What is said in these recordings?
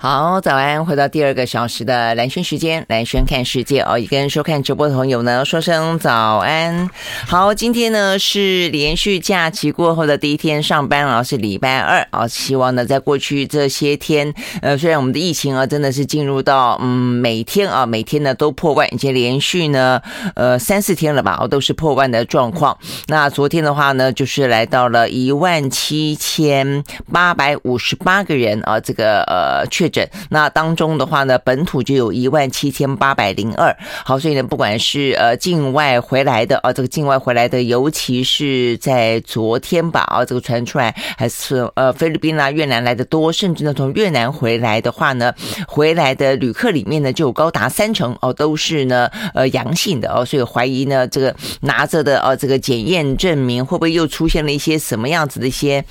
好，早安！回到第二个小时的蓝轩时间，兰萱看世界哦，也跟收看直播的朋友呢说声早安。好，今天呢是连续假期过后的第一天上班啊，是礼拜二啊。希望呢，在过去这些天，呃，虽然我们的疫情啊真的是进入到嗯每天啊每天呢都破万，已经连续呢呃三四天了吧，哦都是破万的状况。那昨天的话呢，就是来到了一万七千八百五十八个人啊，这个呃确。那当中的话呢，本土就有一万七千八百零二。好，所以呢，不管是呃境外回来的啊，这个境外回来的，尤其是在昨天吧啊，这个传出来还是呃菲律宾啦、越南来的多，甚至呢从越南回来的话呢，回来的旅客里面呢就有高达三成哦都是呢呃阳性的哦，所以怀疑呢这个拿着的啊这个检验证明会不会又出现了一些什么样子的一些。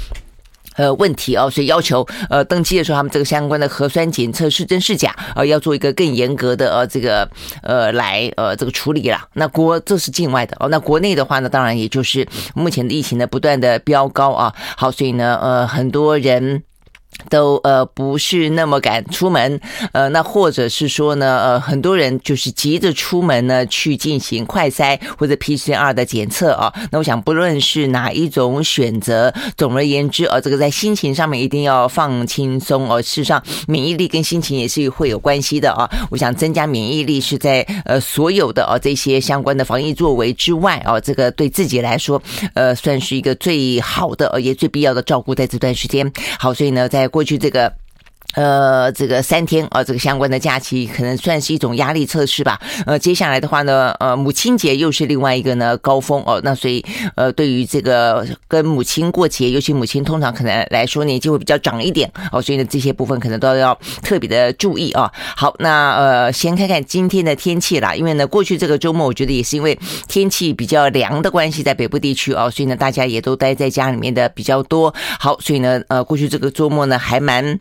呃，问题哦，所以要求呃登机的时候，他们这个相关的核酸检测是真是假，呃，要做一个更严格的呃这个呃来呃这个处理了。那国这是境外的哦，那国内的话呢，当然也就是目前的疫情呢不断的飙高啊。好，所以呢呃很多人。都呃不是那么敢出门，呃，那或者是说呢，呃，很多人就是急着出门呢去进行快筛或者 PCR 的检测啊。那我想不论是哪一种选择，总而言之，呃，这个在心情上面一定要放轻松哦。事实上，免疫力跟心情也是会有关系的啊。我想增加免疫力是在呃所有的呃这些相关的防疫作为之外啊，这个对自己来说，呃，算是一个最好的呃也最必要的照顾，在这段时间。好，所以呢，在过去这个。呃，这个三天啊，这个相关的假期可能算是一种压力测试吧。呃，接下来的话呢，呃，母亲节又是另外一个呢高峰哦。那所以，呃，对于这个跟母亲过节，尤其母亲通常可能来说年纪会比较长一点哦，所以呢，这些部分可能都要特别的注意啊。好，那呃，先看看今天的天气啦，因为呢，过去这个周末我觉得也是因为天气比较凉的关系，在北部地区哦，所以呢，大家也都待在家里面的比较多。好，所以呢，呃，过去这个周末呢，还蛮。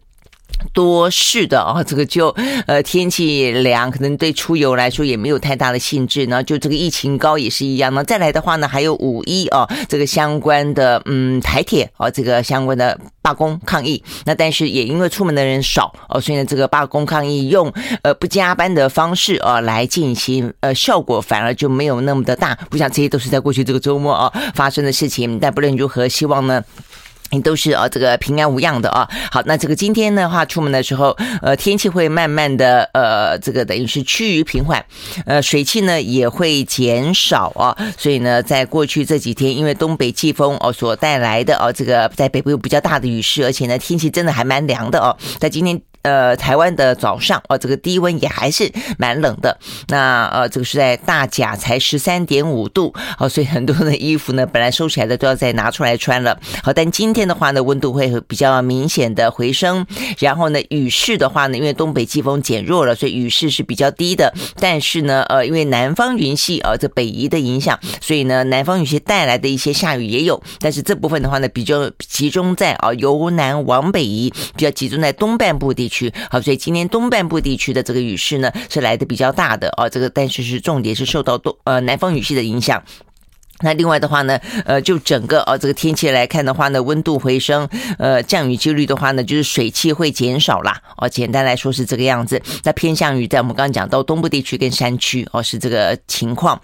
多事的啊，这个就呃天气凉，可能对出游来说也没有太大的兴致。然后就这个疫情高也是一样。那再来的话呢，还有五一啊，这个相关的嗯台铁啊，这个相关的罢工抗议。那但是也因为出门的人少哦，所以呢这个罢工抗议用呃不加班的方式啊来进行，呃效果反而就没有那么的大。不想这些都是在过去这个周末啊发生的事情。但不论如何，希望呢。你都是啊，这个平安无恙的啊。好，那这个今天的话，出门的时候，呃，天气会慢慢的，呃，这个等于是趋于平缓，呃，水汽呢也会减少啊。所以呢，在过去这几天，因为东北季风哦所带来的哦，这个在北部有比较大的雨势，而且呢，天气真的还蛮凉的哦。在今天。呃，台湾的早上哦，这个低温也还是蛮冷的。那呃，这个是在大甲才十三点五度，好，所以很多的衣服呢，本来收起来的都要再拿出来穿了。好，但今天的话呢，温度会比较明显的回升。然后呢，雨势的话呢，因为东北季风减弱了，所以雨势是比较低的。但是呢，呃，因为南方云系啊，这北移的影响，所以呢，南方云系带来的一些下雨也有。但是这部分的话呢，比较集中在啊，由南往北移，比较集中在东半部地区。好，所以今天东半部地区的这个雨势呢，是来的比较大的哦，这个但是是重点是受到东呃南方雨系的影响。那另外的话呢，呃，就整个呃这个天气来看的话呢，温度回升，呃，降雨几率的话呢，就是水汽会减少啦。哦，简单来说是这个样子。那偏向于在我们刚刚讲到东部地区跟山区哦，是这个情况。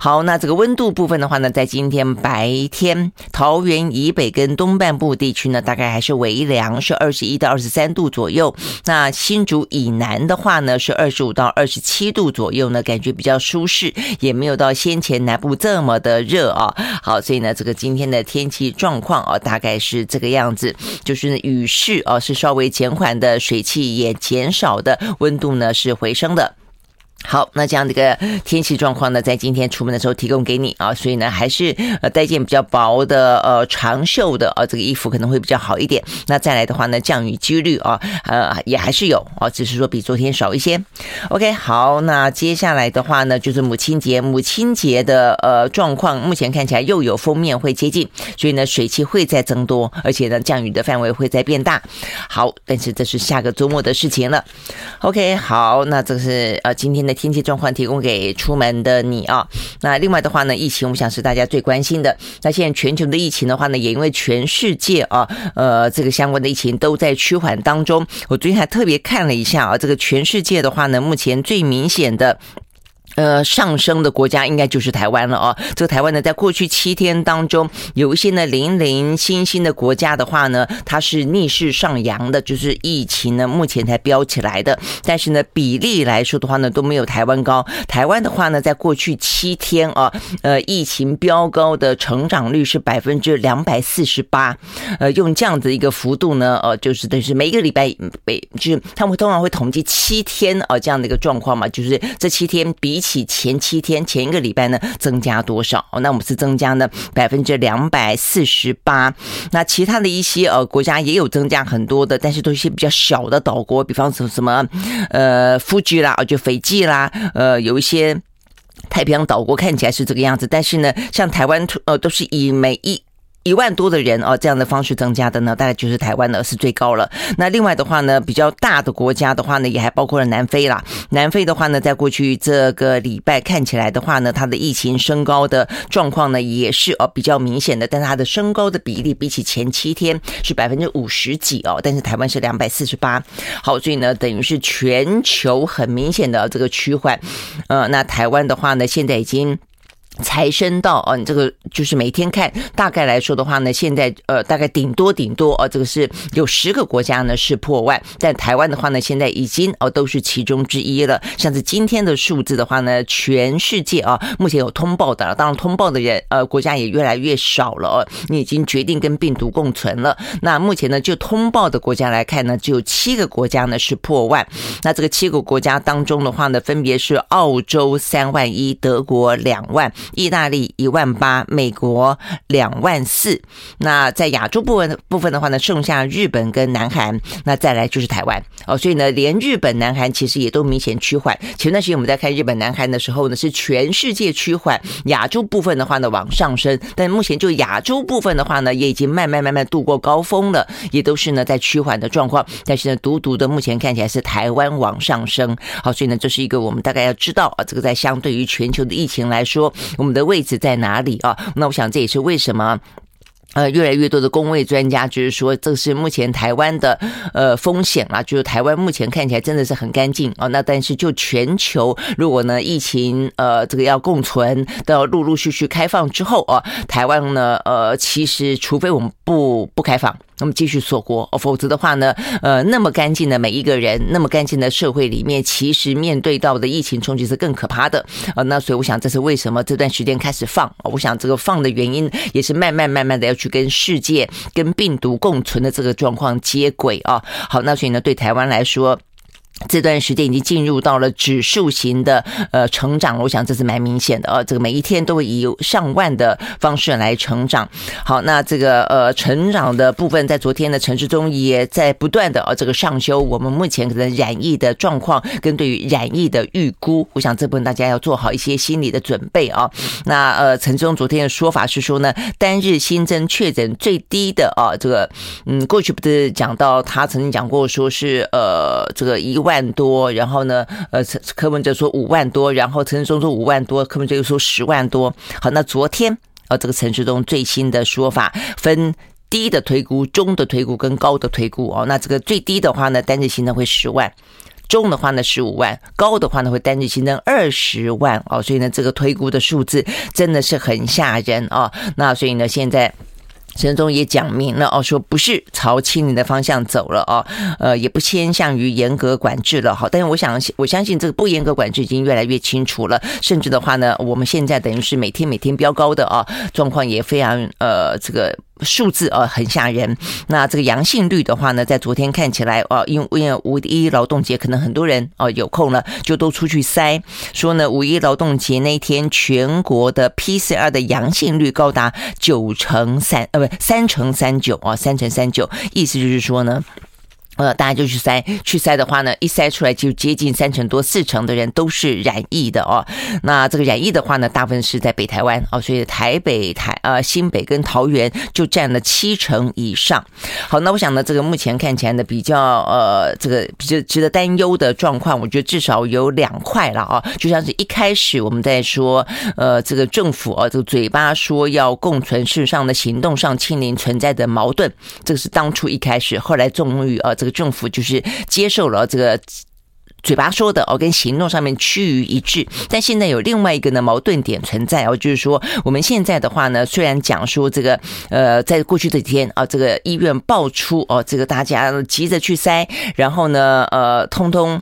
好，那这个温度部分的话呢，在今天白天，桃园以北跟东半部地区呢，大概还是微凉，是二十一到二十三度左右。那新竹以南的话呢，是二十五到二十七度左右呢，感觉比较舒适，也没有到先前南部这么的。热啊，好，所以呢，这个今天的天气状况啊，大概是这个样子，就是雨势啊是稍微减缓的，水汽也减少的，温度呢是回升的。好，那这样的一个天气状况呢，在今天出门的时候提供给你啊，所以呢，还是呃带件比较薄的呃长袖的呃这个衣服可能会比较好一点。那再来的话呢，降雨几率啊呃也还是有啊，只是说比昨天少一些。OK，好，那接下来的话呢，就是母亲节，母亲节的呃状况，目前看起来又有锋面会接近，所以呢水汽会再增多，而且呢降雨的范围会再变大。好，但是这是下个周末的事情了。OK，好，那这是呃今天的。天气状况提供给出门的你啊。那另外的话呢，疫情我想是大家最关心的。那现在全球的疫情的话呢，也因为全世界啊，呃，这个相关的疫情都在趋缓当中。我最近还特别看了一下啊，这个全世界的话呢，目前最明显的。呃，上升的国家应该就是台湾了哦。这个台湾呢，在过去七天当中，有一些呢零零星星的国家的话呢，它是逆势上扬的，就是疫情呢目前才飙起来的。但是呢，比例来说的话呢，都没有台湾高。台湾的话呢，在过去七天啊，呃，疫情飙高的成长率是百分之两百四十八。呃，用这样子一个幅度呢，呃，就是等于是每一个礼拜，每就是他们通常会统计七天啊这样的一个状况嘛，就是这七天比。起前七天前一个礼拜呢，增加多少？那我们是增加呢百分之两百四十八。那其他的一些呃国家也有增加很多的，但是都一些比较小的岛国，比方说什么呃富居啦，就斐济啦，呃有一些太平洋岛国看起来是这个样子，但是呢，像台湾呃都是以每一。一万多的人哦，这样的方式增加的呢，大概就是台湾呢是最高了。那另外的话呢，比较大的国家的话呢，也还包括了南非啦。南非的话呢，在过去这个礼拜看起来的话呢，它的疫情升高的状况呢，也是哦比较明显的。但是它的升高的比例比起前七天是百分之五十几哦，但是台湾是两百四十八。好，所以呢，等于是全球很明显的这个趋缓。呃，那台湾的话呢，现在已经。才升到哦，你这个就是每天看，大概来说的话呢，现在呃大概顶多顶多哦，这个是有十个国家呢是破万，但台湾的话呢，现在已经哦都是其中之一了。像是今天的数字的话呢，全世界啊目前有通报的，当然通报的人呃国家也越来越少了哦，你已经决定跟病毒共存了。那目前呢，就通报的国家来看呢，只有七个国家呢是破万。那这个七个国家当中的话呢，分别是澳洲三万一，德国两万。意大利一万八，美国两万四。那在亚洲部分部分的话呢，剩下日本跟南韩，那再来就是台湾哦。所以呢，连日本、南韩其实也都明显趋缓。前段时间我们在看日本、南韩的时候呢，是全世界趋缓，亚洲部分的话呢往上升。但目前就亚洲部分的话呢，也已经慢慢慢慢度过高峰了，也都是呢在趋缓的状况。但是呢，独独的目前看起来是台湾往上升。好，所以呢，这是一个我们大概要知道啊，这个在相对于全球的疫情来说。我们的位置在哪里啊？那我想这也是为什么，呃，越来越多的公卫专家就是说，这是目前台湾的呃风险啊，就是台湾目前看起来真的是很干净啊。那但是就全球，如果呢疫情呃这个要共存，都要陆陆续续开放之后啊，台湾呢呃其实除非我们不不开放。那么继续锁国，否则的话呢，呃，那么干净的每一个人，那么干净的社会里面，其实面对到的疫情冲击是更可怕的啊。那所以我想，这是为什么这段时间开始放？我想这个放的原因也是慢慢慢慢的要去跟世界、跟病毒共存的这个状况接轨啊。好，那所以呢，对台湾来说。这段时间已经进入到了指数型的呃成长，我想这是蛮明显的啊。这个每一天都会以上万的方式来成长。好，那这个呃成长的部分，在昨天的陈时中也在不断的啊这个上修我们目前可能染疫的状况跟对于染疫的预估。我想这部分大家要做好一些心理的准备啊。那呃陈时中昨天的说法是说呢，单日新增确诊最低的啊这个嗯过去不是讲到他曾经讲过说是呃这个一万。万多，然后呢，呃，柯文哲说五万多，然后陈时中说五万多，柯文哲又说十万多。好，那昨天呃，这个陈时中最新的说法，分低的推估、中的推估跟高的推估哦。那这个最低的话呢，单日新增会十万；中的话呢，十五万；高的话呢，会单日新增二十万哦。所以呢，这个推估的数字真的是很吓人啊。那所以呢，现在。陈总也讲明了哦，说不是朝清零的方向走了哦，呃，也不偏向于严格管制了哈。但是我想，我相信这个不严格管制已经越来越清楚了。甚至的话呢，我们现在等于是每天每天飙高的啊，状况也非常呃这个。数字啊很吓人，那这个阳性率的话呢，在昨天看起来哦，因为五一劳动节，可能很多人哦有空了就都出去塞，说呢五一劳动节那天全国的 PCR 的阳性率高达九成三呃不三成三九啊三成三九，意思就是说呢。呃，大家就去筛，去筛的话呢，一筛出来就接近三成多、四成的人都是染疫的哦。那这个染疫的话呢，大部分是在北台湾哦，所以台北、台呃新北跟桃园就占了七成以上。好，那我想呢，这个目前看起来呢，比较呃这个比较值得担忧的状况，我觉得至少有两块了啊。就像是一开始我们在说，呃，这个政府啊，这个嘴巴说要共存，事实上的行动上清零存在的矛盾，这个是当初一开始，后来终于啊。这个政府就是接受了这个嘴巴说的哦，跟行动上面趋于一致。但现在有另外一个呢矛盾点存在哦，就是说我们现在的话呢，虽然讲说这个呃，在过去这几天啊，这个医院爆出哦，这个大家急着去塞，然后呢，呃，通通。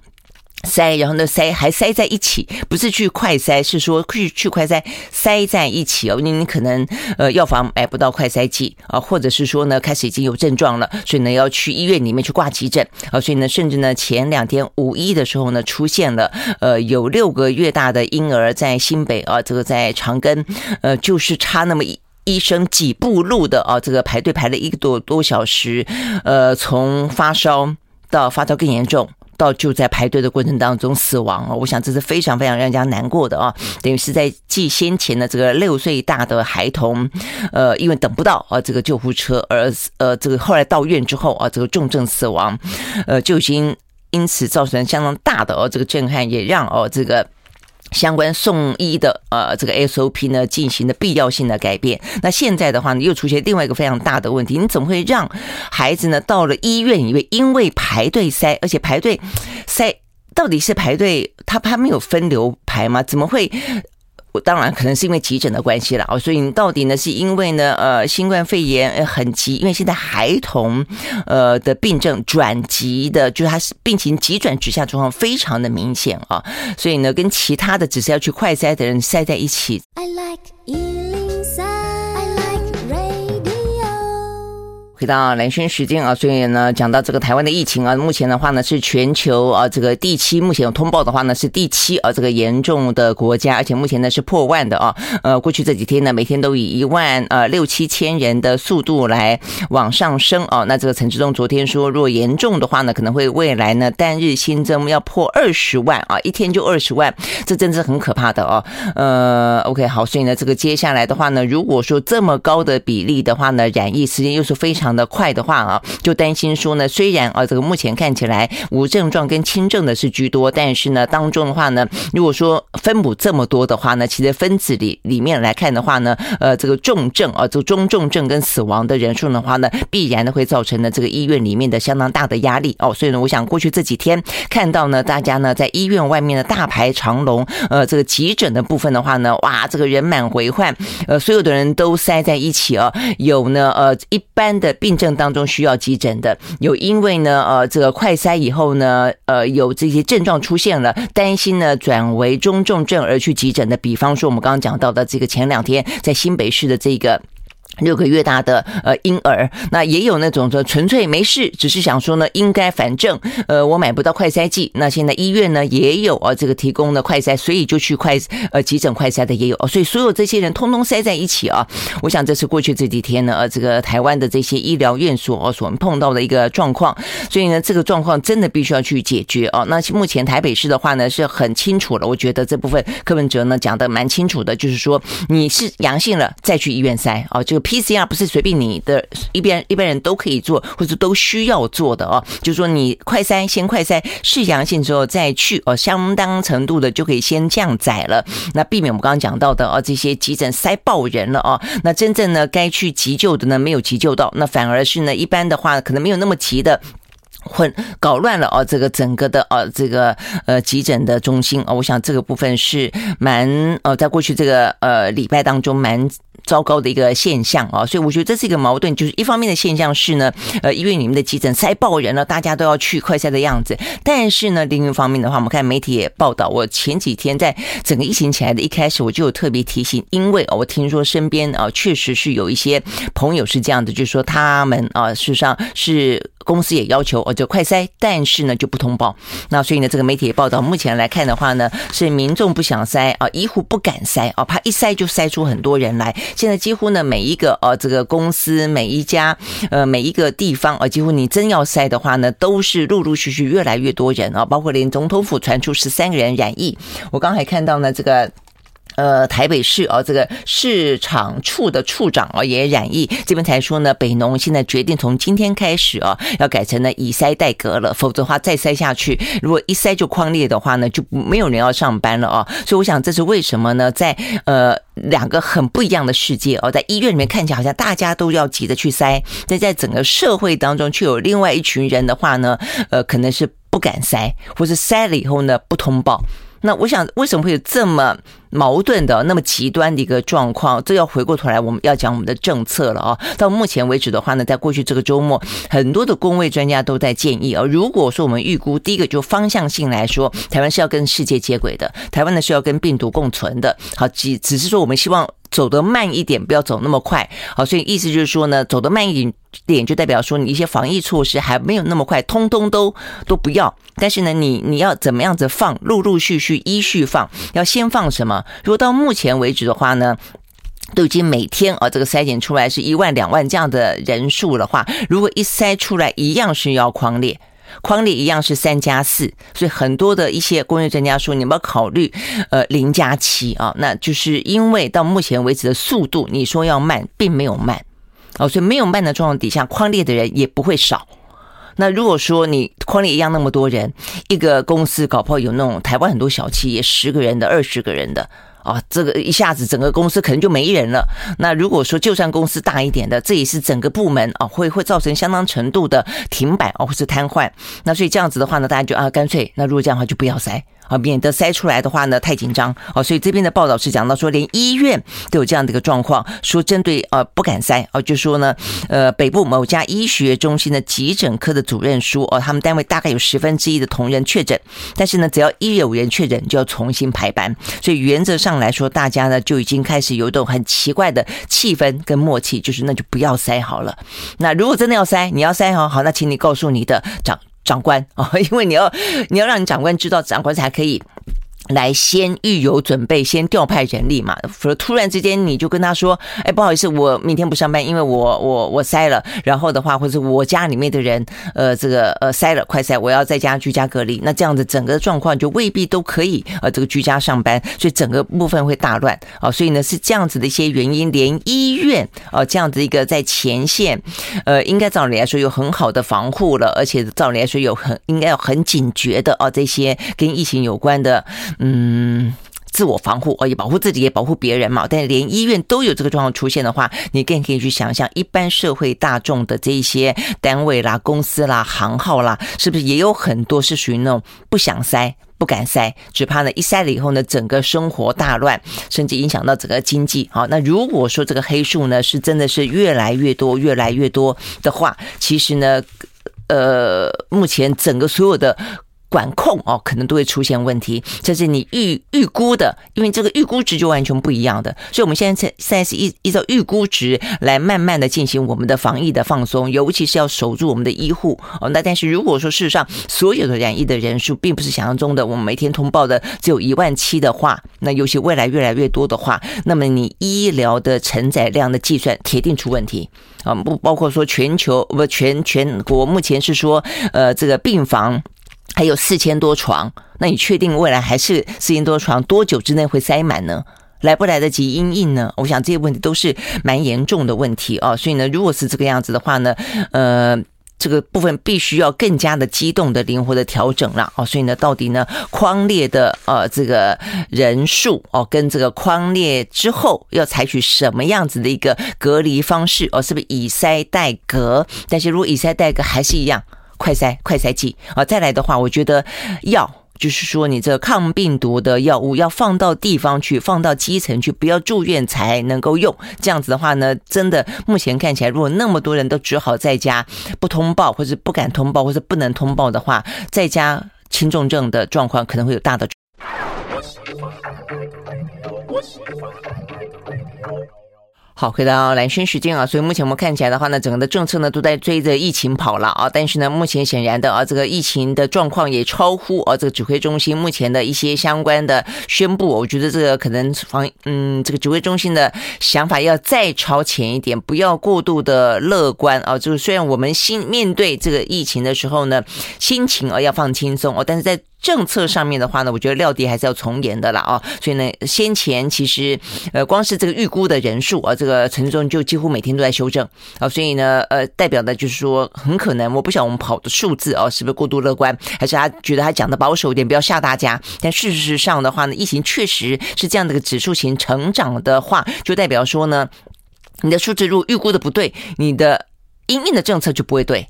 塞，然后呢塞还塞在一起，不是去快塞，是说去去快塞塞在一起哦。你你可能呃药房买不到快塞剂啊，或者是说呢开始已经有症状了，所以呢要去医院里面去挂急诊啊。所以呢，甚至呢前两天五一的时候呢，出现了呃有六个月大的婴儿在新北啊，这个在长庚呃就是差那么一医生几步路的啊，这个排队排了一个多多小时，呃从发烧到发烧更严重。到就在排队的过程当中死亡啊，我想这是非常非常让人家难过的啊，等于是在继先前的这个六岁大的孩童，呃，因为等不到啊这个救护车而呃这个后来到院之后啊这个重症死亡，呃就已经因此造成相当大的哦这个震撼，也让哦这个。相关送医的呃这个 SOP 呢进行的必要性的改变。那现在的话呢，又出现另外一个非常大的问题，你怎么会让孩子呢到了医院，因为因为排队塞，而且排队塞到底是排队，他他没有分流排吗？怎么会？我当然可能是因为急诊的关系了哦，所以你到底呢是因为呢呃新冠肺炎很急，因为现在孩童呃的病症转急的，就是他是病情急转直下状况非常的明显啊，所以呢跟其他的只是要去快筛的人塞在一起。I like 回到蓝轩时间啊，所以呢，讲到这个台湾的疫情啊，目前的话呢是全球啊这个第七，目前有通报的话呢是第七啊这个严重的国家，而且目前呢是破万的啊。呃，过去这几天呢，每天都以一万呃六七千人的速度来往上升啊。那这个陈志忠昨天说，如果严重的话呢，可能会未来呢单日新增要破二十万啊，一天就二十万，这真是很可怕的哦。呃，OK 好，所以呢这个接下来的话呢，如果说这么高的比例的话呢，染疫时间又是非常。的快的话啊，就担心说呢，虽然啊，这个目前看起来无症状跟轻症的是居多，但是呢，当中的话呢，如果说分母这么多的话呢，其实分子里里面来看的话呢，呃，这个重症啊，这个中重症跟死亡的人数的话呢，必然的会造成呢这个医院里面的相当大的压力哦。所以呢，我想过去这几天看到呢，大家呢在医院外面的大排长龙，呃，这个急诊的部分的话呢，哇，这个人满为患，呃，所有的人都塞在一起啊，有呢，呃，一般的。病症当中需要急诊的，有因为呢，呃，这个快筛以后呢，呃，有这些症状出现了，担心呢转为中重症而去急诊的，比方说我们刚刚讲到的这个前两天在新北市的这个。六个月大的呃婴儿，那也有那种说纯粹没事，只是想说呢，应该反正呃我买不到快筛剂，那现在医院呢也有啊这个提供的快筛，所以就去快呃急诊快筛的也有哦，所以所有这些人通通塞在一起啊，我想这是过去这几天呢呃这个台湾的这些医疗院所所碰到的一个状况，所以呢这个状况真的必须要去解决啊。那目前台北市的话呢是很清楚了，我觉得这部分柯文哲呢讲的蛮清楚的，就是说你是阳性了再去医院筛啊这个。PCR 不是随便你的一边一般人都可以做，或者都需要做的哦。就是说，你快筛先快筛是阳性之后再去哦，相当程度的就可以先降载了。那避免我们刚刚讲到的哦，这些急诊塞爆人了哦。那真正呢该去急救的呢没有急救到，那反而是呢一般的话可能没有那么急的。混搞乱了哦，这个整个的哦这个呃急诊的中心哦，我想这个部分是蛮呃，在过去这个呃礼拜当中蛮糟糕的一个现象啊，所以我觉得这是一个矛盾，就是一方面的现象是呢，呃医院里面的急诊塞爆人了，大家都要去快塞的样子，但是呢另一方面的话，我们看媒体也报道，我前几天在整个疫情起来的一开始，我就有特别提醒，因为我听说身边啊确实是有一些朋友是这样的，就是说他们啊事实上是。公司也要求哦，就快塞，但是呢就不通报。那所以呢，这个媒体也报道，目前来看的话呢，是民众不想塞啊，医护不敢塞啊，怕一塞就塞出很多人来，现在几乎呢每一个呃这个公司每一家呃每一个地方啊，几乎你真要塞的话呢，都是陆陆续续越来越多人啊，包括连总统府传出十三个人染疫，我刚才看到呢这个。呃，台北市哦，这个市场处的处长啊也染疫，这边才说呢，北农现在决定从今天开始啊，要改成呢以塞代隔了，否则的话再塞下去，如果一塞就框裂的话呢，就没有人要上班了啊。所以我想这是为什么呢？在呃两个很不一样的世界哦，在医院里面看起来好像大家都要急着去塞，但在整个社会当中却有另外一群人的话呢，呃，可能是不敢塞，或是塞了以后呢不通报。那我想，为什么会有这么矛盾的、那么极端的一个状况？这要回过头来，我们要讲我们的政策了啊。到目前为止的话呢，在过去这个周末，很多的工位专家都在建议啊，如果说我们预估第一个就方向性来说，台湾是要跟世界接轨的，台湾呢是要跟病毒共存的。好，只只是说我们希望。走得慢一点，不要走那么快。好，所以意思就是说呢，走得慢一点点，就代表说你一些防疫措施还没有那么快，通通都都不要。但是呢，你你要怎么样子放，陆陆续续依序放，要先放什么？如果到目前为止的话呢，都已经每天啊，这个筛检出来是一万两万这样的人数的话，如果一筛出来一样是要狂列。框里一样是三加四，所以很多的一些工业专家说，你们要考虑呃零加七啊，那就是因为到目前为止的速度，你说要慢，并没有慢哦，所以没有慢的状况底下，框列的人也不会少。那如果说你框里一样那么多人，一个公司搞不好有那种台湾很多小企业十个人的、二十个人的。啊，这个一下子整个公司可能就没人了。那如果说就算公司大一点的，这也是整个部门啊，会会造成相当程度的停摆啊，或是瘫痪。那所以这样子的话呢，大家就啊，干脆那如果这样的话，就不要筛。啊，免得塞出来的话呢，太紧张哦。所以这边的报道是讲到说，连医院都有这样的一个状况，说针对呃不敢塞哦，就说呢，呃北部某家医学中心的急诊科的主任说哦，他们单位大概有十分之一的同仁确诊，但是呢，只要一有人确诊，就要重新排班。所以原则上来说，大家呢就已经开始有一种很奇怪的气氛跟默契，就是那就不要塞好了。那如果真的要塞，你要塞好好，那请你告诉你的长。长官啊，因为你要你要让你长官知道，长官才可以。来先预有准备，先调派人力嘛。否则突然之间你就跟他说：“哎，不好意思，我明天不上班，因为我我我塞了。”然后的话，或者我家里面的人，呃，这个呃塞了，快塞，我要在家居家隔离。那这样子整个状况就未必都可以呃这个居家上班，所以整个部分会大乱啊。所以呢是这样子的一些原因，连医院啊这样子一个在前线，呃，应该照理来说有很好的防护了，而且照理来说有很应该要很警觉的啊这些跟疫情有关的。嗯，自我防护哦，也保护自己，也保护别人嘛。但连医院都有这个状况出现的话，你更可以去想象，一般社会大众的这一些单位啦、公司啦、行号啦，是不是也有很多是属于那种不想塞、不敢塞，只怕呢一塞了以后呢，整个生活大乱，甚至影响到整个经济。好，那如果说这个黑数呢是真的是越来越多、越来越多的话，其实呢，呃，目前整个所有的。管控哦，可能都会出现问题，这是你预预估的，因为这个预估值就完全不一样的，所以我们现在现在是依依照预估值来慢慢的进行我们的防疫的放松，尤其是要守住我们的医护哦。那但是如果说事实上所有的染疫的人数并不是想象中的，我们每天通报的只有一万七的话，那尤其未来越来越多的话，那么你医疗的承载量的计算铁定出问题啊！不包括说全球不全全国目前是说呃这个病房。还有四千多床，那你确定未来还是四千多床？多久之内会塞满呢？来不来得及因应呢？我想这些问题都是蛮严重的问题啊。所以呢，如果是这个样子的话呢，呃，这个部分必须要更加的机动的、灵活的调整了啊。所以呢，到底呢，框列的呃这个人数哦，跟这个框列之后要采取什么样子的一个隔离方式哦？是不是以塞代隔？但是如果以塞代隔还是一样。快筛快筛剂啊！再来的话，我觉得药就是说，你这抗病毒的药物要放到地方去，放到基层去，不要住院才能够用。这样子的话呢，真的目前看起来，如果那么多人都只好在家不通报，或者不敢通报，或者不能通报的话，在家轻重症的状况可能会有大的。好，回到蓝轩时间啊，所以目前我们看起来的话呢，整个的政策呢都在追着疫情跑了啊。但是呢，目前显然的啊，这个疫情的状况也超乎啊这个指挥中心目前的一些相关的宣布。我觉得这个可能防嗯，这个指挥中心的想法要再超前一点，不要过度的乐观啊。就是虽然我们心面对这个疫情的时候呢，心情啊要放轻松哦，但是在政策上面的话呢，我觉得料敌还是要从严的了啊。所以呢，先前其实呃，光是这个预估的人数啊，这个陈时中就几乎每天都在修正啊。所以呢，呃，代表的就是说，很可能我不晓得我们跑的数字啊，是不是过度乐观，还是他觉得他讲的保守一点，不要吓大家。但事实上的话呢，疫情确实是这样的一个指数型成长的话，就代表说呢，你的数字如果预估的不对，你的因应的政策就不会对。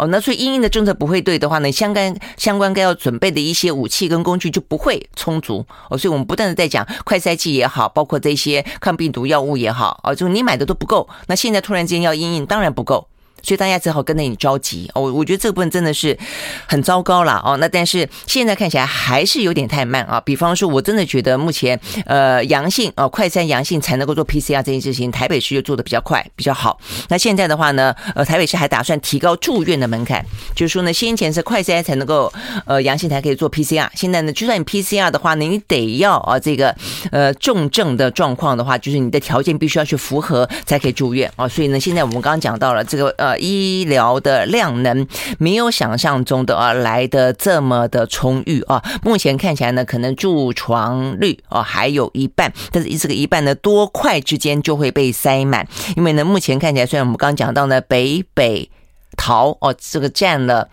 哦，那所以因应的政策不会对的话呢，相关相关该要准备的一些武器跟工具就不会充足哦，所以我们不断的在讲快筛剂也好，包括这些抗病毒药物也好，哦，就你买的都不够，那现在突然间要因应，当然不够。所以大家只好跟着你着急哦，我觉得这个部分真的是很糟糕了哦。那但是现在看起来还是有点太慢啊。比方说，我真的觉得目前呃阳性哦，快筛阳性才能够做 PCR 这件事情，台北市就做的比较快比较好。那现在的话呢，呃台北市还打算提高住院的门槛，就是说呢，先前是快筛才能够呃阳性才可以做 PCR，现在呢，就算你 PCR 的话呢，你得要啊这个呃重症的状况的话，就是你的条件必须要去符合才可以住院啊。所以呢，现在我们刚刚讲到了这个呃。医疗的量能没有想象中的啊来的这么的充裕啊，目前看起来呢，可能住床率啊还有一半，但是这个一半呢，多快之间就会被塞满，因为呢，目前看起来，虽然我们刚讲到呢，北北桃哦，这个占了。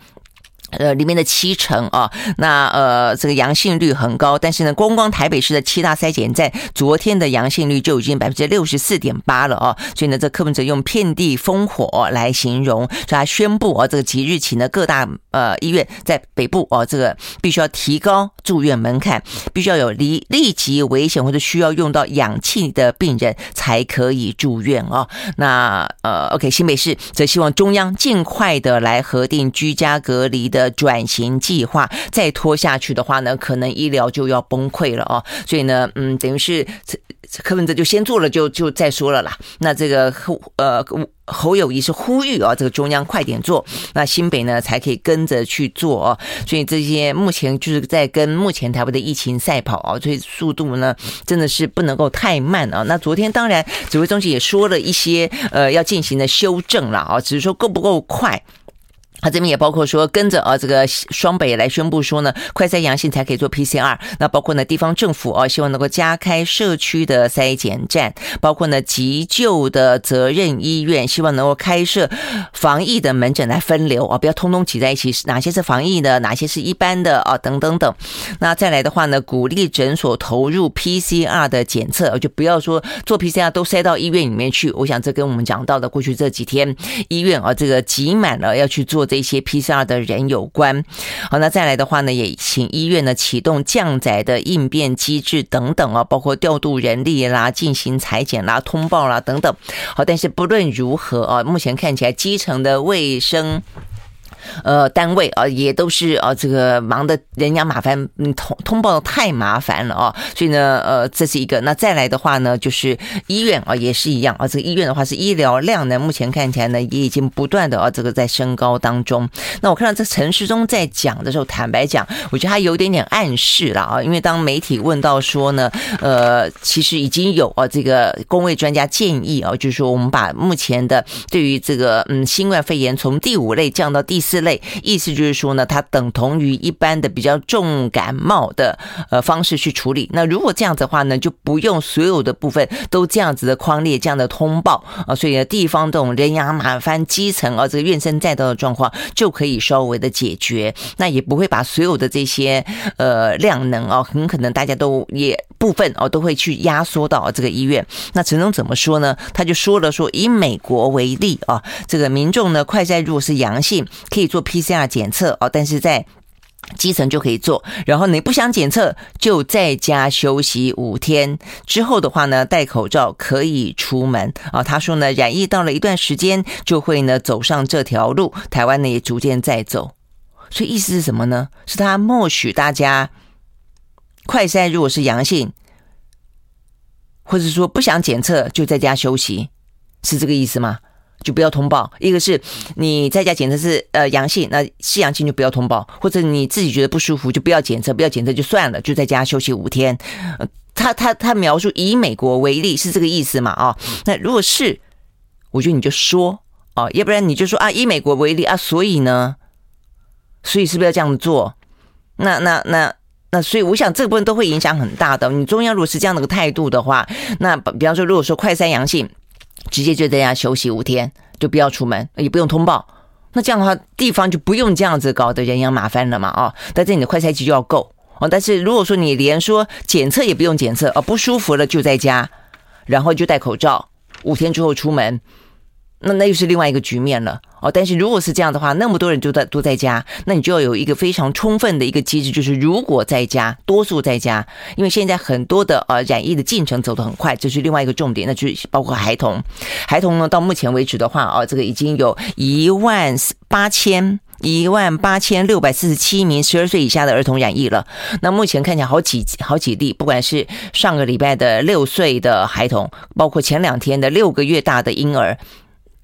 呃，里面的七成啊，那呃，这个阳性率很高，但是呢，光光台北市的七大筛检站，昨天的阳性率就已经百分之六十四点八了啊，所以呢，这柯文哲用遍地烽火来形容，所以他宣布啊，这个即日起呢，各大呃医院在北部哦，这个必须要提高住院门槛，必须要有立立即危险或者需要用到氧气的病人才可以住院啊。那呃，OK，新北市则希望中央尽快的来核定居家隔离的。的转型计划再拖下去的话呢，可能医疗就要崩溃了哦。所以呢，嗯，等于是柯文哲就先做了就，就再说了啦。那这个呃侯友谊是呼吁啊，这个中央快点做，那新北呢才可以跟着去做哦。所以这些目前就是在跟目前台湾的疫情赛跑啊，所以速度呢真的是不能够太慢啊。那昨天当然指挥中心也说了一些呃要进行的修正了啊，只是说够不够快。他这边也包括说，跟着啊，这个双北来宣布说呢，快筛阳性才可以做 PCR。那包括呢，地方政府啊，希望能够加开社区的筛检站，包括呢，急救的责任医院，希望能够开设防疫的门诊来分流啊，不要通通挤在一起，哪些是防疫的，哪些是一般的啊，等等等。那再来的话呢，鼓励诊所投入 PCR 的检测，就不要说做 PCR 都塞到医院里面去。我想这跟我们讲到的过去这几天医院啊，这个挤满了要去做。这些 PCR 的人有关，好，那再来的话呢，也请医院呢启动降载的应变机制等等啊，包括调度人力啦、进行裁剪啦、通报啦等等。好，但是不论如何啊，目前看起来基层的卫生。呃，单位啊，也都是啊，这个忙得人仰马翻，嗯，通通报太麻烦了啊，所以呢，呃，这是一个。那再来的话呢，就是医院啊，也是一样啊。这个医院的话是医疗量呢，目前看起来呢，也已经不断的啊，这个在升高当中。那我看到这陈世忠在讲的时候，坦白讲，我觉得他有点点暗示了啊，因为当媒体问到说呢，呃，其实已经有啊，这个公卫专家建议啊，就是说我们把目前的对于这个嗯新冠肺炎从第五类降到第四类，意思就是说呢，它等同于一般的比较重感冒的呃方式去处理。那如果这样子的话呢，就不用所有的部分都这样子的框列、这样的通报啊，所以呢，地方这种人仰马翻、基层啊这个怨声载道的状况就可以稍微的解决。那也不会把所有的这些呃量能啊，很可能大家都也部分哦都会去压缩到这个医院。那陈总怎么说呢？他就说了说，以美国为例啊，这个民众呢快筛如果是阳性。可以做 PCR 检测哦，但是在基层就可以做。然后你不想检测，就在家休息五天之后的话呢，戴口罩可以出门啊。他说呢，染疫到了一段时间，就会呢走上这条路。台湾呢也逐渐在走，所以意思是什么呢？是他默许大家快筛如果是阳性，或者说不想检测就在家休息，是这个意思吗？就不要通报。一个是你在家检测是呃阳性，那是阳性就不要通报，或者你自己觉得不舒服就不要检测，不要检测就算了，就在家休息五天。他他他描述以美国为例是这个意思嘛？啊，那如果是，我觉得你就说哦，要不然你就说啊，以美国为例啊，所以呢，所以是不是要这样做？那那那那，所以我想这个部分都会影响很大的。你中央如果是这样的个态度的话，那比方说，如果说快三阳性。直接就在家休息五天，就不要出门，也不用通报。那这样的话，地方就不用这样子搞得人仰马翻了嘛？哦，但是你的快筛机就要够哦。但是如果说你连说检测也不用检测，哦，不舒服了就在家，然后就戴口罩，五天之后出门。那那又是另外一个局面了哦。但是如果是这样的话，那么多人都在都在家，那你就要有一个非常充分的一个机制，就是如果在家，多数在家，因为现在很多的呃染疫的进程走得很快，这是另外一个重点，那就是包括孩童，孩童呢到目前为止的话啊，这个已经有一万八千一万八千六百四十七名十二岁以下的儿童染疫了。那目前看起来好几好几例，不管是上个礼拜的六岁的孩童，包括前两天的六个月大的婴儿。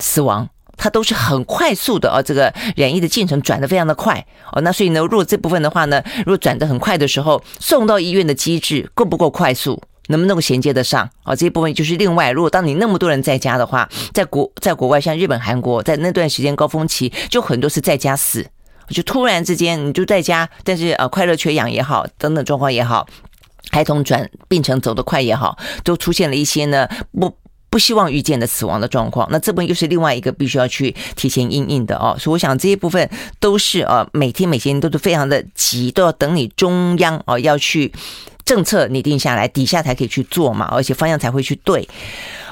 死亡，它都是很快速的啊，这个染疫的进程转得非常的快哦。那所以呢，如果这部分的话呢，如果转得很快的时候，送到医院的机制够不够快速，能不能够衔接得上啊？这一部分就是另外，如果当你那么多人在家的话，在国在国外像日本、韩国，在那段时间高峰期，就很多是在家死，就突然之间你就在家，但是呃，快乐缺氧也好，等等状况也好，孩童转病程走得快也好，都出现了一些呢不。不希望遇见的死亡的状况，那这本又是另外一个必须要去提前应应的哦。所以我想这一部分都是啊每天每天都是非常的急，都要等你中央哦要去政策拟定下来，底下才可以去做嘛，而且方向才会去对。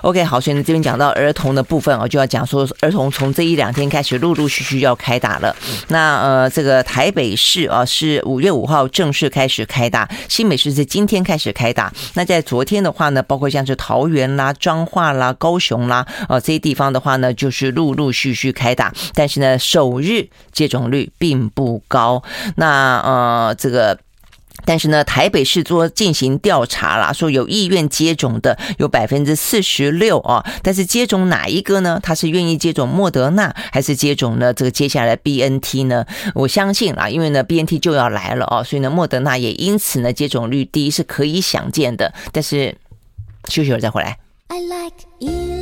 OK，好，所以呢，这边讲到儿童的部分，我就要讲说，儿童从这一两天开始陆陆续续要开打了。那呃，这个台北市啊是五月五号正式开始开打，新北市是今天开始开打。那在昨天的话呢，包括像是桃园啦、彰化啦、高雄啦，呃，这些地方的话呢，就是陆陆续续开打，但是呢，首日接种率并不高。那呃，这个。但是呢，台北市做进行调查了，说有意愿接种的有百分之四十六啊。但是接种哪一个呢？他是愿意接种莫德纳，还是接种呢这个接下来 BNT 呢？我相信啊，因为呢 BNT 就要来了哦，所以呢莫德纳也因此呢接种率低是可以想见的。但是休息会儿再回来。I like you.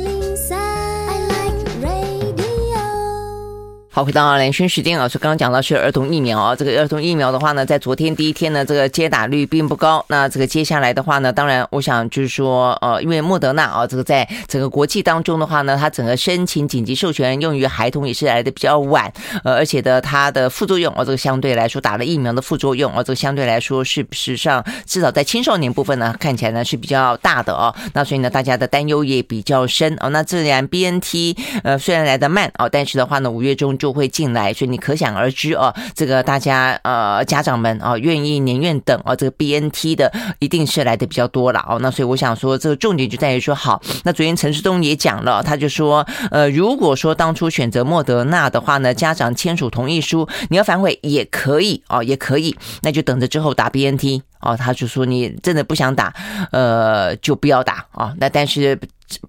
好，回到连线时间啊，是刚刚讲到是儿童疫苗啊，这个儿童疫苗的话呢，在昨天第一天呢，这个接打率并不高。那这个接下来的话呢，当然我想就是说，呃，因为莫德纳啊，这个在整个国际当中的话呢，它整个申请紧急授权用于孩童也是来的比较晚，呃，而且的它的副作用啊，这个相对来说打了疫苗的副作用啊，这个相对来说是事实上至少在青少年部分呢，看起来呢是比较大的哦。那所以呢，大家的担忧也比较深哦。那自然 BNT 呃虽然来得慢啊，但是的话呢，五月中。就会进来，所以你可想而知哦，这个大家呃家长们啊，愿意宁愿等哦，这个 BNT 的一定是来的比较多了哦。那所以我想说，这个重点就在于说，好，那昨天陈世东也讲了，他就说，呃，如果说当初选择莫德纳的话呢，家长签署同意书，你要反悔也可以哦，也可以，那就等着之后打 BNT 哦。他就说，你真的不想打，呃，就不要打啊。那但是。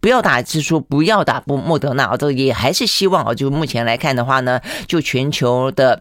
不要打，是说不要打不莫德纳啊，这个也还是希望啊。就目前来看的话呢，就全球的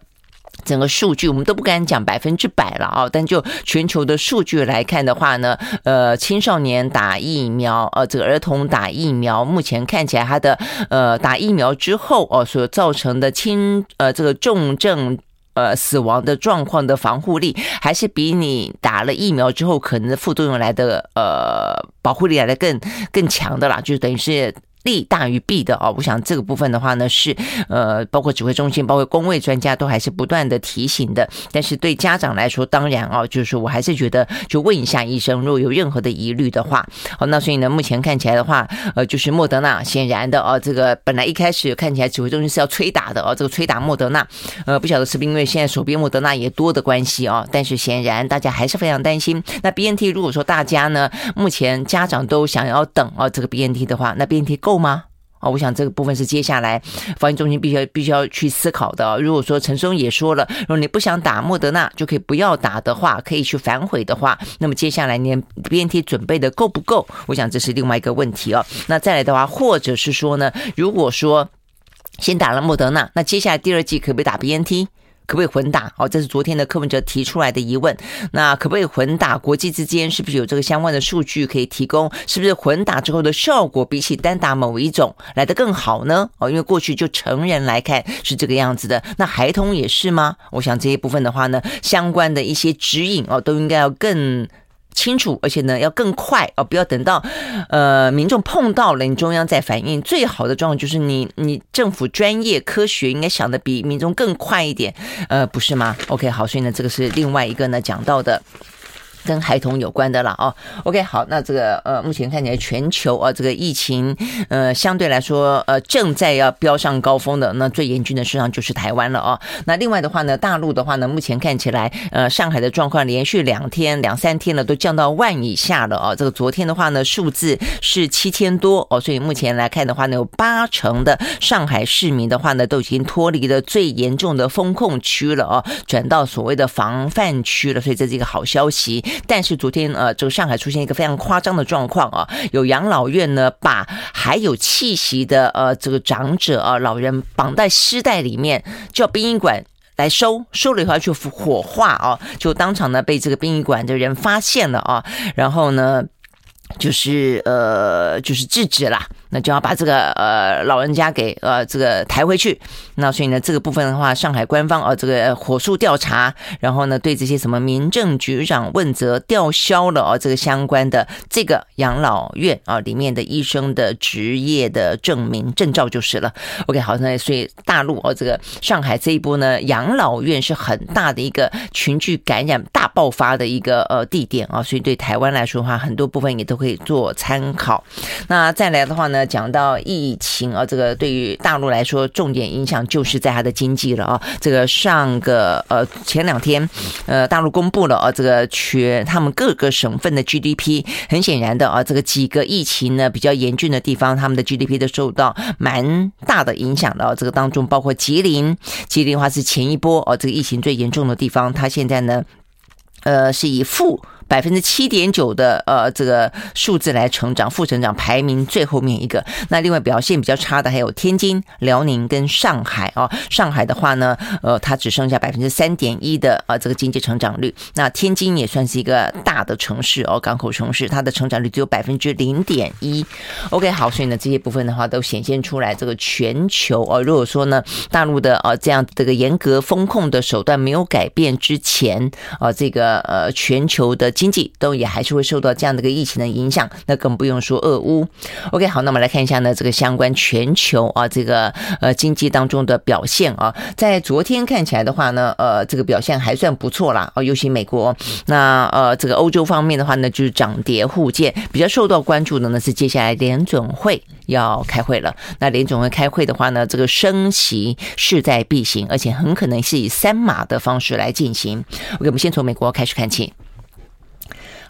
整个数据，我们都不敢讲百分之百了啊。但就全球的数据来看的话呢，呃，青少年打疫苗，呃，这个儿童打疫苗，目前看起来他的呃打疫苗之后哦，所造成的轻呃这个重症。呃，死亡的状况的防护力，还是比你打了疫苗之后可能的副作用来的呃保护力来的更更强的啦，就等于是。利大于弊的哦，我想这个部分的话呢，是呃，包括指挥中心，包括公卫专家都还是不断的提醒的。但是对家长来说，当然哦，就是我还是觉得，就问一下医生，如果有任何的疑虑的话，好，那所以呢，目前看起来的话，呃，就是莫德纳，显然的哦，这个本来一开始看起来指挥中心是要催打的哦，这个催打莫德纳，呃，不晓得是不是因为现在手边莫德纳也多的关系哦，但是显然大家还是非常担心。那 BNT 如果说大家呢，目前家长都想要等哦，这个 BNT 的话，那 BNT 够。够吗？啊？我想这个部分是接下来防疫中心必须要必须要去思考的。如果说陈松也说了，如果你不想打莫德纳，就可以不要打的话，可以去反悔的话，那么接下来你 BNT 准备的够不够？我想这是另外一个问题哦。那再来的话，或者是说呢，如果说先打了莫德纳，那接下来第二季可不可以打 BNT？可不可以混打？哦，这是昨天的柯文哲提出来的疑问。那可不可以混打？国际之间是不是有这个相关的数据可以提供？是不是混打之后的效果比起单打某一种来得更好呢？哦，因为过去就成人来看是这个样子的，那孩童也是吗？我想这些部分的话呢，相关的一些指引哦，都应该要更。清楚，而且呢要更快哦，不要等到呃民众碰到了，你中央再反应。最好的状况就是你你政府专业科学应该想的比民众更快一点，呃，不是吗？OK，好，所以呢这个是另外一个呢讲到的。跟孩童有关的了哦，OK，好，那这个呃，目前看起来全球啊，这个疫情呃，相对来说呃，正在要飙上高峰的，那最严峻的实际上就是台湾了哦。那另外的话呢，大陆的话呢，目前看起来呃，上海的状况连续两天、两三天了，都降到万以下了哦。这个昨天的话呢，数字是七千多哦，所以目前来看的话呢，有八成的上海市民的话呢，都已经脱离了最严重的封控区了哦，转到所谓的防范区了，所以这是一个好消息。但是昨天呃，这个上海出现一个非常夸张的状况啊，有养老院呢把还有气息的呃这个长者啊老人绑在尸袋里面，叫殡仪馆来收，收了以后去火化啊，就当场呢被这个殡仪馆的人发现了啊，然后呢就是呃就是制止了。那就要把这个呃老人家给呃这个抬回去，那所以呢这个部分的话，上海官方呃这个火速调查，然后呢对这些什么民政局长问责，吊销了哦这个相关的这个养老院啊里面的医生的职业的证明证照就是了。OK 好，那所以大陆哦这个上海这一波呢养老院是很大的一个群聚感染大爆发的一个呃地点啊，所以对台湾来说的话，很多部分也都可以做参考。那再来的话呢？讲到疫情啊，这个对于大陆来说，重点影响就是在它的经济了啊。这个上个呃前两天，呃大陆公布了啊，这个全他们各个省份的 GDP，很显然的啊，这个几个疫情呢比较严峻的地方，他们的 GDP 都受到蛮大的影响的。这个当中包括吉林，吉林的话是前一波哦，这个疫情最严重的地方，它现在呢，呃是以负。百分之七点九的呃这个数字来成长，负成长排名最后面一个。那另外表现比较差的还有天津、辽宁跟上海啊。上海的话呢，呃，它只剩下百分之三点一的呃这个经济成长率。那天津也算是一个大的城市哦，港口城市，它的成长率只有百分之零点一。OK，好，所以呢这些部分的话都显现出来，这个全球哦，如果说呢大陆的呃这样这个严格风控的手段没有改变之前啊，这个呃全球的。经济都也还是会受到这样的一个疫情的影响，那更不用说俄乌。OK，好，那我们来看一下呢，这个相关全球啊，这个呃经济当中的表现啊，在昨天看起来的话呢，呃，这个表现还算不错啦。哦，尤其美国，那呃这个欧洲方面的话呢，就是涨跌互见。比较受到关注的呢是接下来联准会要开会了。那联准会开会的话呢，这个升息势在必行，而且很可能是以三码的方式来进行。OK，我们先从美国开始看起。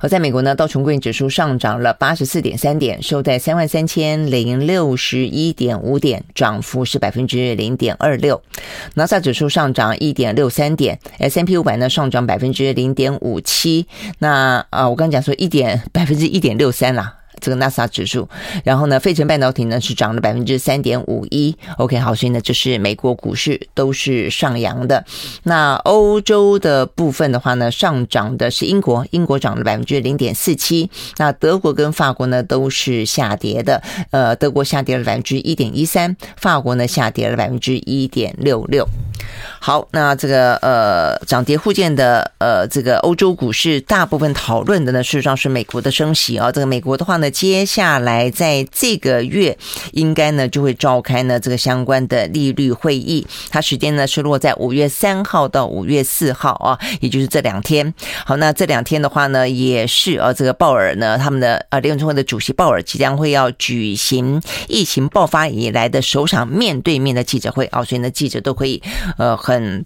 而在美国呢，道琼工业指数上涨了八十四点三点，收在三万三千零六十一点五点，涨幅是百分之零点二六。纳斯达克指数上涨一点六三点，S M P 五百呢上涨百分之零点五七。那啊，我刚刚讲说一点百分之一点六三啦。这个纳斯达指数，然后呢，费城半导体呢是涨了百分之三点五一。OK，好，所以呢，这是美国股市都是上扬的。那欧洲的部分的话呢，上涨的是英国，英国涨了百分之零点四七。那德国跟法国呢都是下跌的，呃，德国下跌了百分之一点一三，法国呢下跌了百分之一点六六。好，那这个呃涨跌互见的呃这个欧洲股市，大部分讨论的呢，事实上是美国的升息啊。这个美国的话呢，接下来在这个月应该呢就会召开呢这个相关的利率会议，它时间呢是落在五月三号到五月四号啊，也就是这两天。好，那这两天的话呢，也是啊这个鲍尔呢他们的啊联准会的主席鲍尔即将会要举行疫情爆发以来的首场面对面的记者会啊，所以呢记者都可以呃很。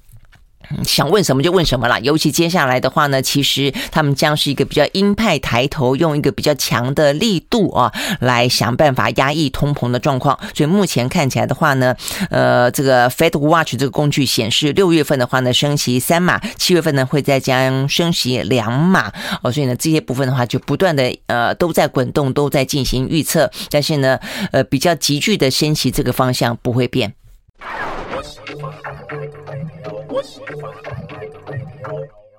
想问什么就问什么了，尤其接下来的话呢，其实他们将是一个比较鹰派抬头，用一个比较强的力度啊，来想办法压抑通膨的状况。所以目前看起来的话呢，呃，这个 Fed Watch 这个工具显示，六月份的话呢，升息三码，七月份呢会再将升息两码哦。所以呢，这些部分的话就不断的呃都在滚动，都在进行预测。但是呢，呃，比较急剧的升息这个方向不会变。Yes.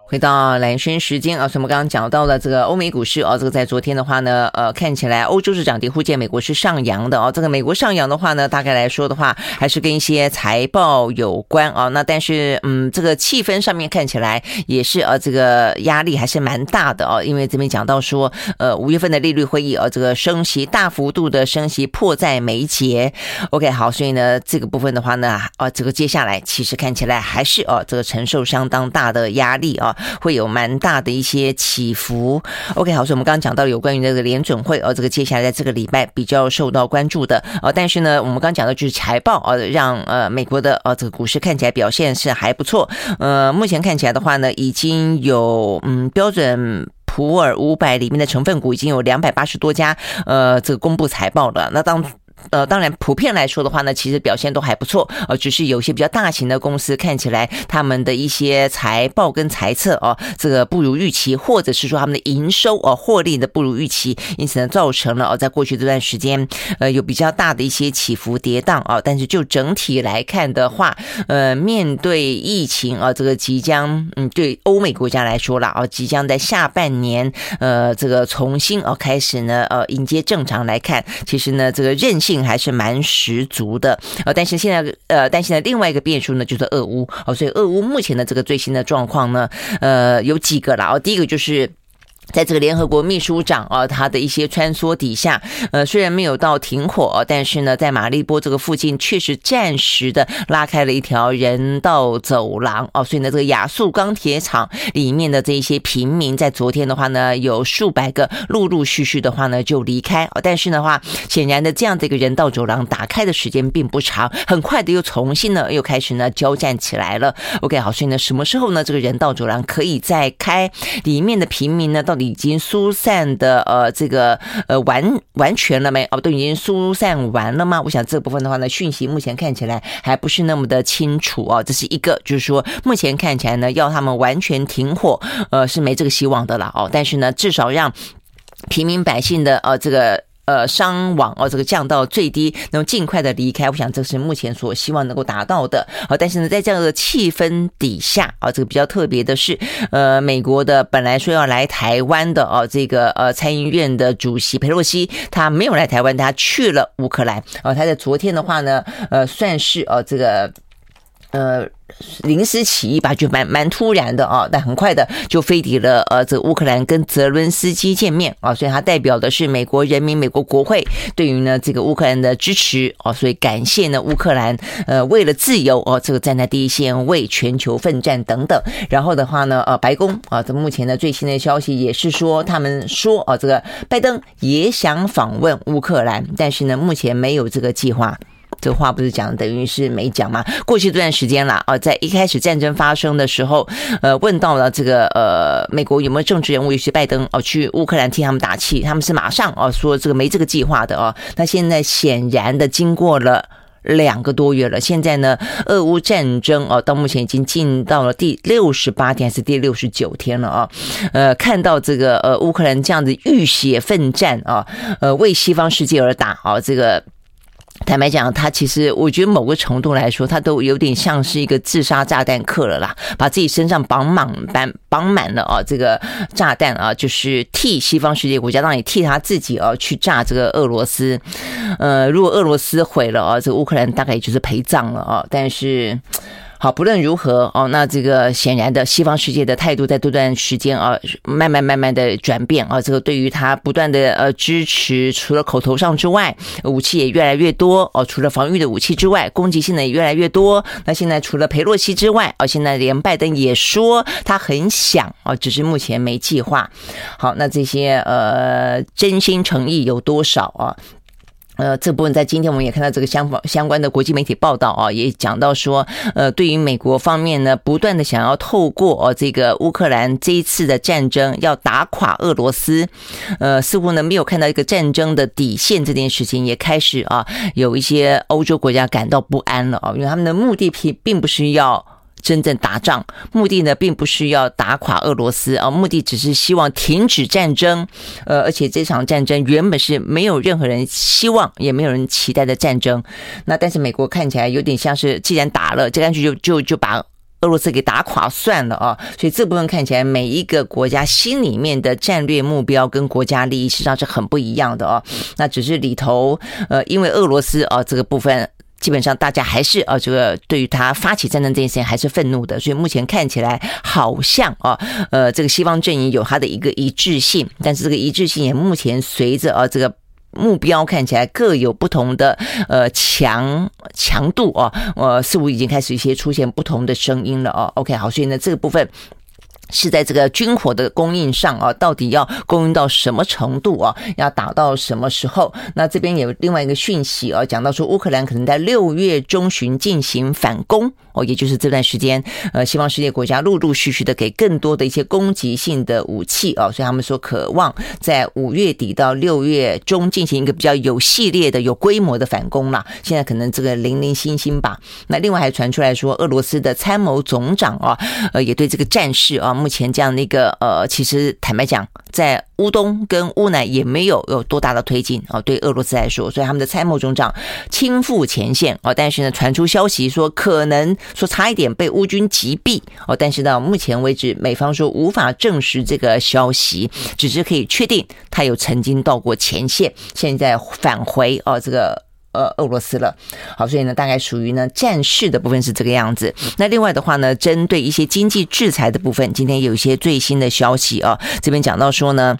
回到蓝轩时间啊，所以我们刚刚讲到了这个欧美股市啊，这个在昨天的话呢，呃，看起来欧洲是涨跌互见，美国是上扬的哦。这个美国上扬的话呢，大概来说的话，还是跟一些财报有关啊。那但是嗯，这个气氛上面看起来也是呃，这个压力还是蛮大的哦。因为这边讲到说，呃，五月份的利率会议啊，这个升息大幅度的升息迫在眉睫。OK，好，所以呢，这个部分的话呢，啊，这个接下来其实看起来还是哦，这个承受相当大的压力啊。会有蛮大的一些起伏。OK，好，所以我们刚刚讲到有关于这个联准会，哦，这个接下来在这个礼拜比较受到关注的，哦，但是呢，我们刚刚讲的就是财报，哦，让呃美国的呃这个股市看起来表现是还不错。呃，目前看起来的话呢，已经有嗯标准普尔五百里面的成分股已经有两百八十多家，呃，这个公布财报了。那当呃，当然，普遍来说的话呢，其实表现都还不错，呃，只是有些比较大型的公司看起来他们的一些财报跟财测哦，这个不如预期，或者是说他们的营收哦，获利的不如预期，因此呢，造成了哦，在过去这段时间，呃，有比较大的一些起伏跌宕啊。但是就整体来看的话，呃，面对疫情啊，这个即将嗯，对欧美国家来说了啊，即将在下半年呃，这个重新哦开始呢，呃，迎接正常来看，其实呢，这个韧性。还是蛮十足的，呃，但是现在，呃，但现在，另外一个变数呢，就是俄乌，哦，所以俄乌目前的这个最新的状况呢，呃，有几个了，哦，第一个就是。在这个联合国秘书长啊，他的一些穿梭底下，呃，虽然没有到停火，但是呢，在马利波这个附近确实暂时的拉开了一条人道走廊哦，所以呢，这个亚速钢铁厂里面的这一些平民，在昨天的话呢，有数百个陆陆续续的话呢就离开哦，但是的话，显然的这样的一个人道走廊打开的时间并不长，很快的又重新呢又开始呢交战起来了。OK，好，所以呢，什么时候呢这个人道走廊可以再开？里面的平民呢到已经疏散的呃，这个呃完完全了没？哦，都已经疏散完了吗？我想这部分的话呢，讯息目前看起来还不是那么的清楚哦。这是一个，就是说目前看起来呢，要他们完全停火，呃，是没这个希望的了哦。但是呢，至少让平民百姓的呃这个。呃，伤亡哦，这个降到最低，能够尽快的离开，我想这是目前所希望能够达到的。好，但是呢，在这样的气氛底下啊，这个比较特别的是，呃，美国的本来说要来台湾的哦，这个呃参议院的主席佩洛西，他没有来台湾，他去了乌克兰。哦，他在昨天的话呢，呃，算是呃这个呃。临时起意吧，就蛮蛮突然的啊，但很快的就飞抵了呃，这个乌克兰跟泽伦斯基见面啊，所以他代表的是美国人民、美国国会对于呢这个乌克兰的支持啊，所以感谢呢乌克兰呃为了自由哦，这个站在第一线为全球奋战等等。然后的话呢，呃，白宫啊，这目前的最新的消息也是说，他们说啊，这个拜登也想访问乌克兰，但是呢，目前没有这个计划。这话不是讲等于是没讲吗？过去这段时间了啊，在一开始战争发生的时候，呃，问到了这个呃，美国有没有政治人物，尤其拜登哦，去乌克兰替他们打气，他们是马上哦说这个没这个计划的哦。那现在显然的，经过了两个多月了，现在呢，俄乌战争哦，到目前已经进到了第六十八天还是第六十九天了啊？呃，看到这个呃乌克兰这样子浴血奋战啊，呃，为西方世界而打啊，这个。坦白讲，他其实我觉得某个程度来说，他都有点像是一个自杀炸弹客了啦，把自己身上绑满、绑绑满了啊，这个炸弹啊，就是替西方世界国家，让你替他自己啊去炸这个俄罗斯。呃，如果俄罗斯毁了啊，这个乌克兰大概也就是陪葬了啊，但是。好，不论如何哦，那这个显然的，西方世界的态度在这段时间啊，慢慢慢慢的转变啊，这个对于他不断的呃支持，除了口头上之外，武器也越来越多哦，除了防御的武器之外，攻击性的也越来越多。那现在除了佩洛西之外，哦，现在连拜登也说他很想哦，只是目前没计划。好，那这些呃真心诚意有多少啊？呃，这部分在今天我们也看到这个相关相关的国际媒体报道啊，也讲到说，呃，对于美国方面呢，不断的想要透过哦这个乌克兰这一次的战争要打垮俄罗斯，呃，似乎呢没有看到一个战争的底线这件事情，也开始啊有一些欧洲国家感到不安了啊，因为他们的目的并并不是要。真正打仗目的呢，并不是要打垮俄罗斯啊，目的只是希望停止战争。呃，而且这场战争原本是没有任何人希望，也没有人期待的战争。那但是美国看起来有点像是，既然打了，这干脆就就就把俄罗斯给打垮算了啊。所以这部分看起来，每一个国家心里面的战略目标跟国家利益实际上是很不一样的哦。那只是里头呃，因为俄罗斯啊这个部分。基本上大家还是啊，这个对于他发起战争这件事情还是愤怒的，所以目前看起来好像啊，呃，这个西方阵营有他的一个一致性，但是这个一致性也目前随着啊这个目标看起来各有不同的呃强强度啊，呃，似乎已经开始一些出现不同的声音了哦。OK，好，所以呢这个部分。是在这个军火的供应上啊，到底要供应到什么程度啊？要打到什么时候？那这边有另外一个讯息啊，讲到说乌克兰可能在六月中旬进行反攻哦，也就是这段时间，呃，西方世界国家陆陆续续的给更多的一些攻击性的武器哦，所以他们说渴望在五月底到六月中进行一个比较有系列的、有规模的反攻啦。现在可能这个零零星星吧。那另外还传出来说，俄罗斯的参谋总长啊，呃，也对这个战事啊。目前这样的一个呃，其实坦白讲，在乌东跟乌南也没有有多大的推进哦，对俄罗斯来说，所以他们的参谋总长亲赴前线哦，但是呢，传出消息说可能说差一点被乌军击毙哦，但是到目前为止，美方说无法证实这个消息，只是可以确定他有曾经到过前线，现在返回哦这个。呃，俄罗斯了，好，所以呢，大概属于呢战事的部分是这个样子。那另外的话呢，针对一些经济制裁的部分，今天有一些最新的消息啊，这边讲到说呢。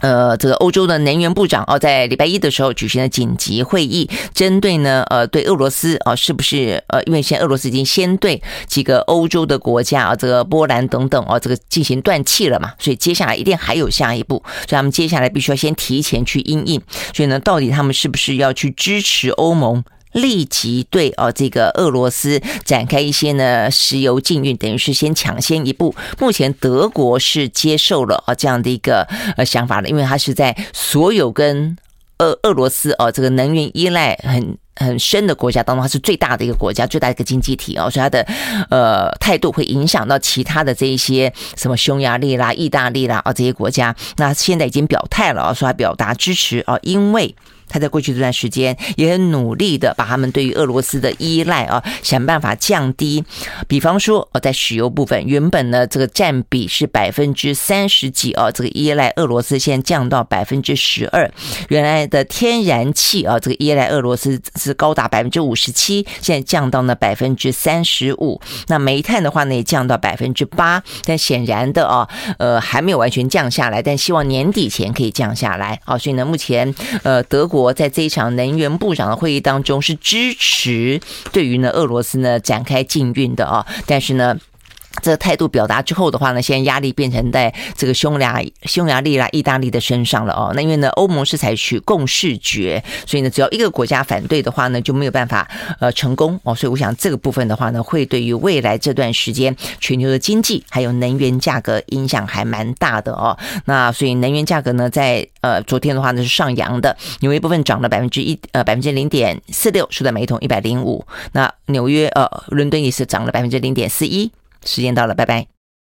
呃，这个欧洲的能源部长哦，在礼拜一的时候举行了紧急会议，针对呢，呃，对俄罗斯啊，是不是呃，因为现在俄罗斯已经先对几个欧洲的国家啊，这个波兰等等啊，这个进行断气了嘛，所以接下来一定还有下一步，所以他们接下来必须要先提前去应应，所以呢，到底他们是不是要去支持欧盟？立即对哦，这个俄罗斯展开一些呢石油禁运，等于是先抢先一步。目前德国是接受了啊这样的一个呃想法的，因为它是在所有跟俄俄罗斯哦这个能源依赖很 很深的国家当中，它是最大的一个国家，最大的一个经济体哦，所以它的呃态度会影响到其他的这一些什么匈牙利啦、意大利啦啊这些国家。那现在已经表态了啊，说他表达支持啊，因为。他在过去这段时间也很努力的把他们对于俄罗斯的依赖啊，想办法降低。比方说，哦，在石油部分，原本呢这个占比是百分之三十几啊，这个依赖俄罗斯现在降到百分之十二。原来的天然气啊，这个依赖俄罗斯是高达百分之五十七，现在降到了百分之三十五。那煤炭的话呢，也降到百分之八。但显然的啊，呃，还没有完全降下来，但希望年底前可以降下来啊。所以呢，目前呃，德国。国在这一场能源部长的会议当中是支持对于呢俄罗斯呢展开禁运的啊，但是呢。这态度表达之后的话呢，现在压力变成在这个匈牙匈牙利啦、意大利的身上了哦。那因为呢，欧盟是采取共识决，所以呢，只要一个国家反对的话呢，就没有办法呃成功哦。所以我想这个部分的话呢，会对于未来这段时间全球的经济还有能源价格影响还蛮大的哦。那所以能源价格呢，在呃昨天的话呢是上扬的，有一部分涨了百分之一呃百分之零点四六，收在每桶一百零五。那纽约呃伦敦也是涨了百分之零点四一。时间到了，拜拜。